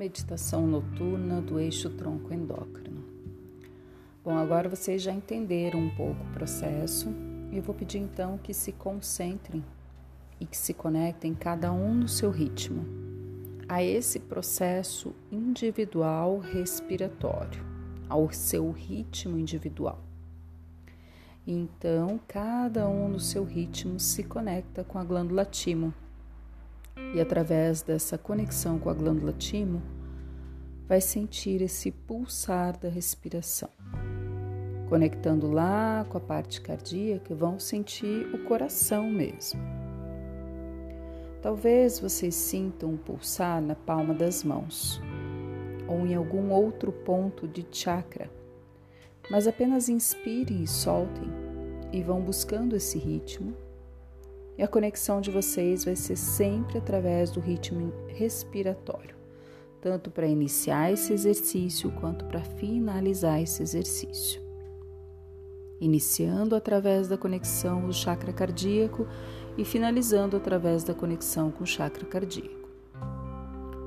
Meditação noturna do eixo tronco endócrino. Bom, agora vocês já entenderam um pouco o processo e eu vou pedir então que se concentrem e que se conectem cada um no seu ritmo a esse processo individual respiratório, ao seu ritmo individual. Então, cada um no seu ritmo se conecta com a glândula timo e através dessa conexão com a glândula timo, vai sentir esse pulsar da respiração. Conectando lá com a parte cardíaca, vão sentir o coração mesmo. Talvez vocês sintam um pulsar na palma das mãos ou em algum outro ponto de chakra, mas apenas inspirem e soltem e vão buscando esse ritmo e a conexão de vocês vai ser sempre através do ritmo respiratório, tanto para iniciar esse exercício quanto para finalizar esse exercício. Iniciando através da conexão do chakra cardíaco e finalizando através da conexão com o chakra cardíaco.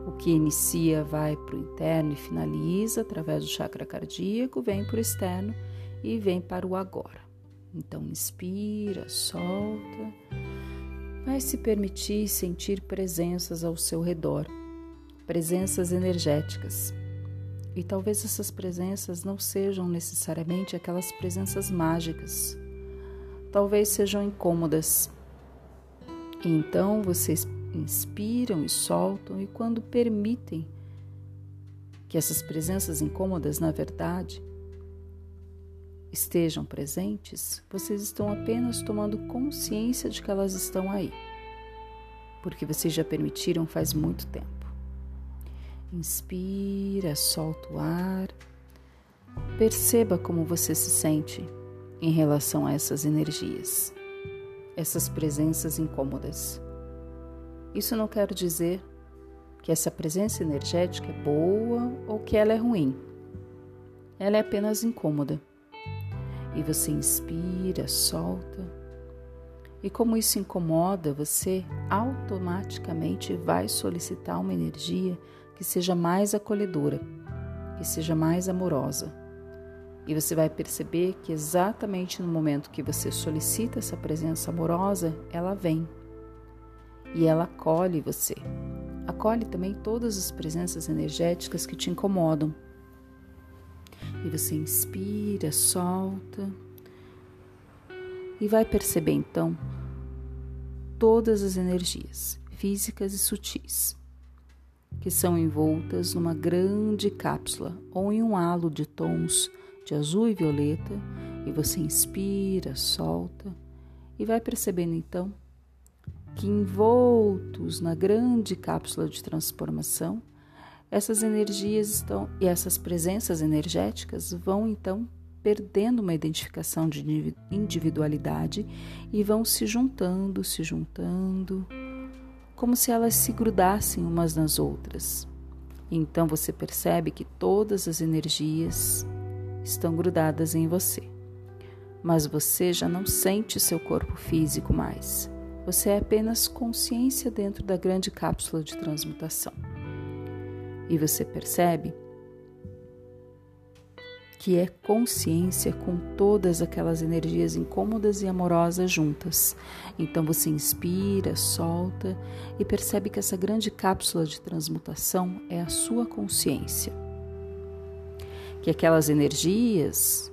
O que inicia vai para o interno e finaliza através do chakra cardíaco, vem para o externo e vem para o agora. Então, inspira, solta Vai se permitir sentir presenças ao seu redor, presenças energéticas. E talvez essas presenças não sejam necessariamente aquelas presenças mágicas. Talvez sejam incômodas. E então vocês inspiram e soltam, e quando permitem que essas presenças incômodas, na verdade, estejam presentes, vocês estão apenas tomando consciência de que elas estão aí, porque vocês já permitiram faz muito tempo. Inspira, solta o ar, perceba como você se sente em relação a essas energias, essas presenças incômodas. Isso não quer dizer que essa presença energética é boa ou que ela é ruim. Ela é apenas incômoda. E você inspira, solta. E como isso incomoda, você automaticamente vai solicitar uma energia que seja mais acolhedora, que seja mais amorosa. E você vai perceber que exatamente no momento que você solicita essa presença amorosa, ela vem. E ela acolhe você. Acolhe também todas as presenças energéticas que te incomodam. E você inspira, solta. E vai perceber então todas as energias físicas e sutis que são envoltas numa grande cápsula ou em um halo de tons de azul e violeta, e você inspira, solta e vai percebendo então que envoltos na grande cápsula de transformação essas energias estão e essas presenças energéticas vão então perdendo uma identificação de individualidade e vão se juntando, se juntando, como se elas se grudassem umas nas outras. Então você percebe que todas as energias estão grudadas em você. Mas você já não sente seu corpo físico mais. Você é apenas consciência dentro da grande cápsula de transmutação. E você percebe que é consciência com todas aquelas energias incômodas e amorosas juntas. Então você inspira, solta e percebe que essa grande cápsula de transmutação é a sua consciência. Que aquelas energias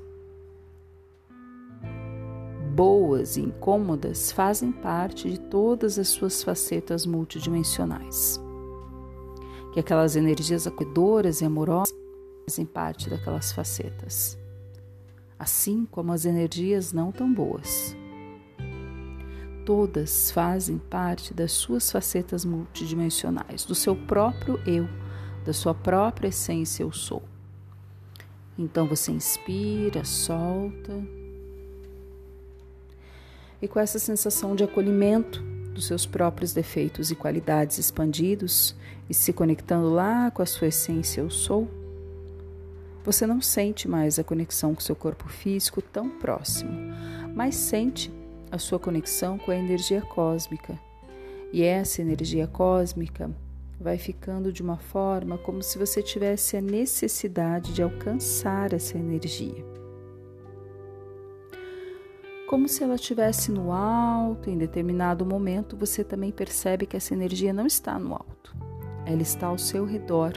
boas e incômodas fazem parte de todas as suas facetas multidimensionais que aquelas energias acolhedoras e amorosas fazem parte daquelas facetas, assim como as energias não tão boas. Todas fazem parte das suas facetas multidimensionais, do seu próprio eu, da sua própria essência eu sou. Então você inspira, solta. E com essa sensação de acolhimento, dos seus próprios defeitos e qualidades expandidos e se conectando lá com a sua essência eu sou, você não sente mais a conexão com seu corpo físico tão próximo, mas sente a sua conexão com a energia cósmica. E essa energia cósmica vai ficando de uma forma como se você tivesse a necessidade de alcançar essa energia. Como se ela estivesse no alto, em determinado momento você também percebe que essa energia não está no alto, ela está ao seu redor.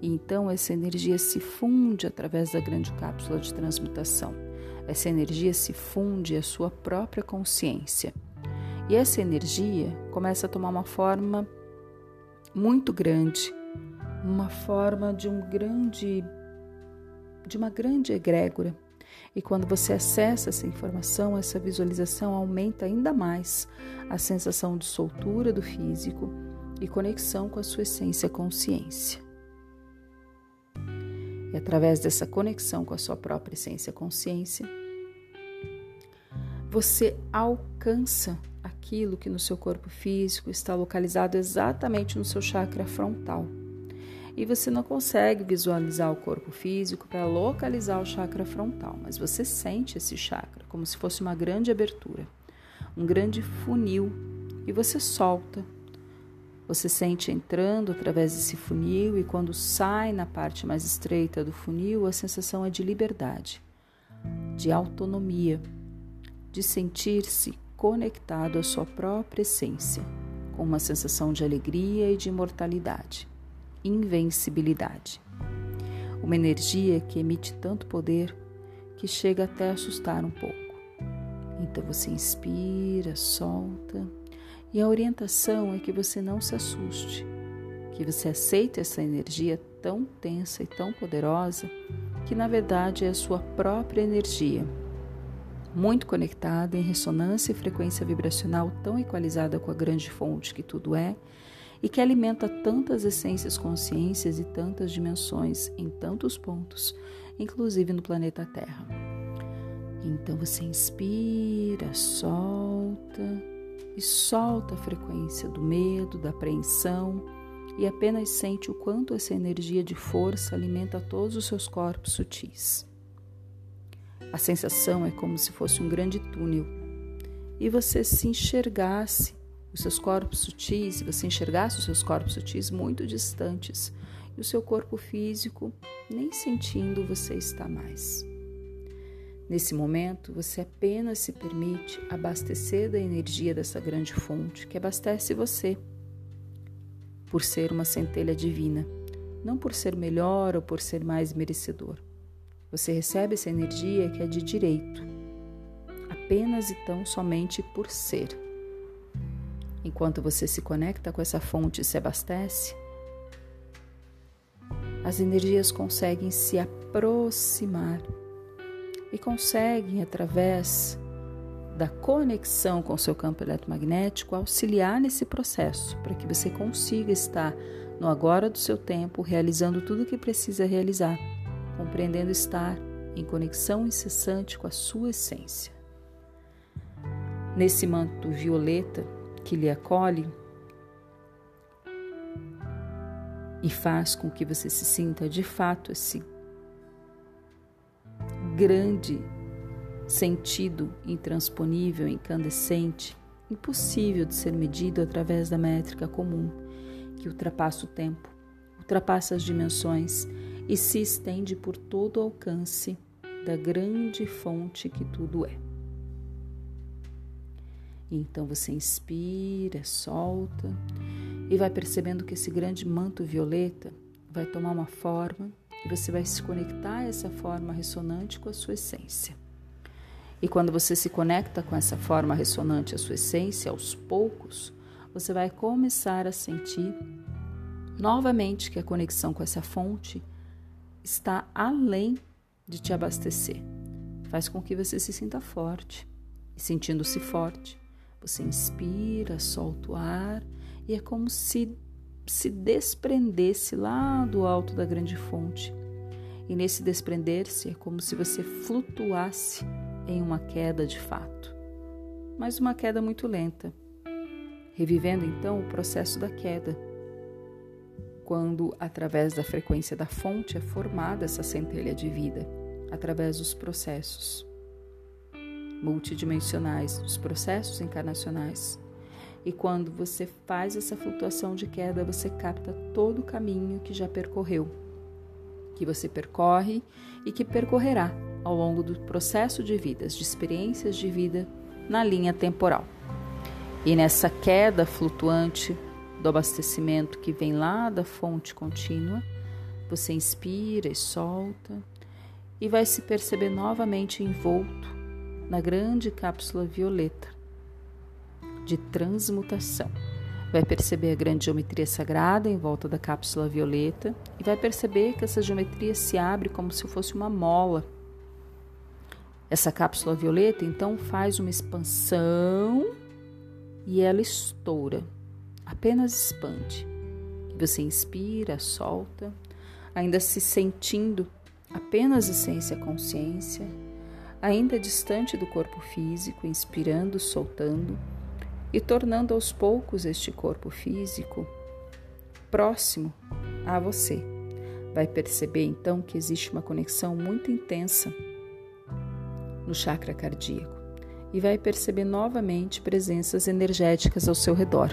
E então essa energia se funde através da grande cápsula de transmutação. Essa energia se funde à sua própria consciência. E essa energia começa a tomar uma forma muito grande, uma forma de um grande de uma grande egrégora. E quando você acessa essa informação, essa visualização aumenta ainda mais a sensação de soltura do físico e conexão com a sua essência consciência. E através dessa conexão com a sua própria essência consciência, você alcança aquilo que no seu corpo físico está localizado exatamente no seu chakra frontal. E você não consegue visualizar o corpo físico para localizar o chakra frontal, mas você sente esse chakra como se fosse uma grande abertura, um grande funil, e você solta. Você sente entrando através desse funil e quando sai na parte mais estreita do funil, a sensação é de liberdade, de autonomia, de sentir-se conectado à sua própria essência, com uma sensação de alegria e de imortalidade, invencibilidade. Uma energia que emite tanto poder que chega até a assustar um pouco. Então você inspira, solta, e a orientação é que você não se assuste, que você aceite essa energia tão tensa e tão poderosa que na verdade é a sua própria energia muito conectada em ressonância e frequência vibracional tão equalizada com a grande fonte que tudo é e que alimenta tantas essências, consciências e tantas dimensões em tantos pontos, inclusive no planeta Terra. Então você inspira, solta e solta a frequência do medo, da apreensão e apenas sente o quanto essa energia de força alimenta todos os seus corpos sutis. A sensação é como se fosse um grande túnel e você se enxergasse os seus corpos sutis, você enxergasse os seus corpos sutis muito distantes e o seu corpo físico nem sentindo você está mais. Nesse momento, você apenas se permite abastecer da energia dessa grande fonte que abastece você, por ser uma centelha divina, não por ser melhor ou por ser mais merecedor. Você recebe essa energia que é de direito, apenas e tão somente por ser. Enquanto você se conecta com essa fonte e se abastece, as energias conseguem se aproximar e conseguem, através da conexão com seu campo eletromagnético, auxiliar nesse processo para que você consiga estar no agora do seu tempo, realizando tudo o que precisa realizar compreendendo estar em conexão incessante com a sua essência. Nesse manto violeta que lhe acolhe e faz com que você se sinta de fato esse grande sentido intransponível, incandescente, impossível de ser medido através da métrica comum, que ultrapassa o tempo, ultrapassa as dimensões e se estende por todo o alcance da grande fonte que tudo é. Então você inspira, solta e vai percebendo que esse grande manto violeta vai tomar uma forma e você vai se conectar a essa forma ressonante com a sua essência. E quando você se conecta com essa forma ressonante à sua essência, aos poucos, você vai começar a sentir novamente que a conexão com essa fonte está além de te abastecer. Faz com que você se sinta forte. E sentindo-se forte, você inspira, solta o ar e é como se se desprendesse lá do alto da grande fonte. E nesse desprender-se é como se você flutuasse em uma queda de fato, mas uma queda muito lenta, revivendo então o processo da queda. Quando, através da frequência da fonte, é formada essa centelha de vida, através dos processos multidimensionais, dos processos encarnacionais. E quando você faz essa flutuação de queda, você capta todo o caminho que já percorreu, que você percorre e que percorrerá ao longo do processo de vidas, de experiências de vida na linha temporal. E nessa queda flutuante do abastecimento que vem lá da fonte contínua, você inspira e solta e vai se perceber novamente envolto na grande cápsula violeta de transmutação. Vai perceber a grande geometria sagrada em volta da cápsula violeta e vai perceber que essa geometria se abre como se fosse uma mola. Essa cápsula violeta então faz uma expansão e ela estoura, apenas expande. Você inspira, solta, ainda se sentindo apenas essência consciência, ainda distante do corpo físico, inspirando, soltando e tornando aos poucos este corpo físico próximo a você. Vai perceber então que existe uma conexão muito intensa no chakra cardíaco e vai perceber novamente presenças energéticas ao seu redor.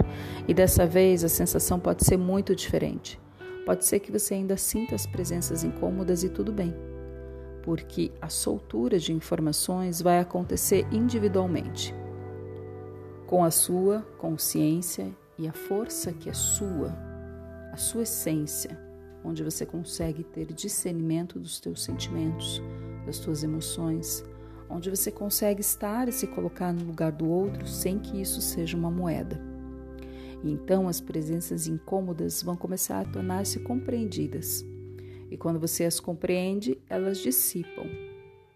E dessa vez a sensação pode ser muito diferente. Pode ser que você ainda sinta as presenças incômodas e tudo bem, porque a soltura de informações vai acontecer individualmente com a sua consciência e a força que é sua, a sua essência, onde você consegue ter discernimento dos teus sentimentos, das tuas emoções, onde você consegue estar e se colocar no lugar do outro sem que isso seja uma moeda. Então as presenças incômodas vão começar a tornar-se compreendidas. E quando você as compreende, elas dissipam,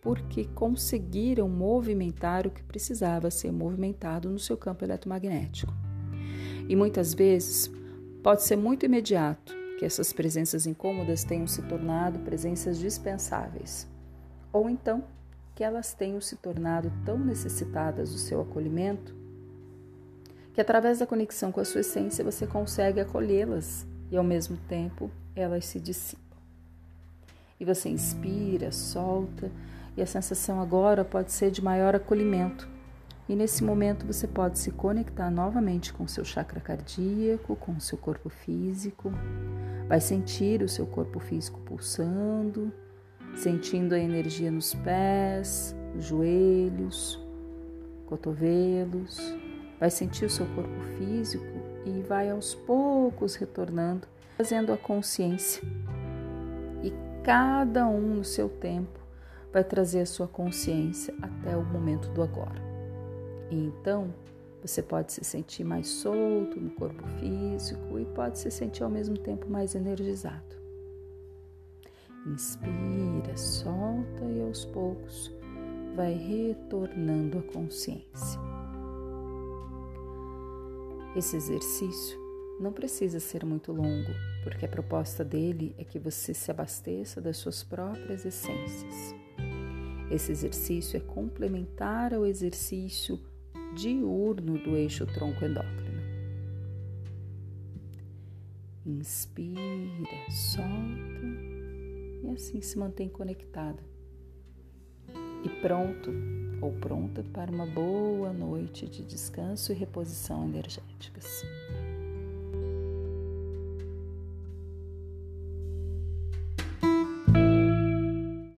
porque conseguiram movimentar o que precisava ser movimentado no seu campo eletromagnético. E muitas vezes pode ser muito imediato que essas presenças incômodas tenham se tornado presenças dispensáveis, ou então que elas tenham se tornado tão necessitadas do seu acolhimento que através da conexão com a sua essência você consegue acolhê-las e ao mesmo tempo elas se dissipam. E você inspira, solta e a sensação agora pode ser de maior acolhimento. E nesse momento você pode se conectar novamente com o seu chakra cardíaco, com o seu corpo físico. Vai sentir o seu corpo físico pulsando, sentindo a energia nos pés, joelhos, cotovelos. Vai sentir o seu corpo físico e vai aos poucos retornando, fazendo a consciência. Cada um no seu tempo vai trazer a sua consciência até o momento do agora. E então você pode se sentir mais solto no corpo físico e pode se sentir ao mesmo tempo mais energizado. Inspira, solta e aos poucos vai retornando a consciência. Esse exercício não precisa ser muito longo, porque a proposta dele é que você se abasteça das suas próprias essências. Esse exercício é complementar ao exercício diurno do eixo tronco endócrino. Inspira, solta e assim se mantém conectada. E pronto ou pronta para uma boa noite de descanso e reposição energéticas.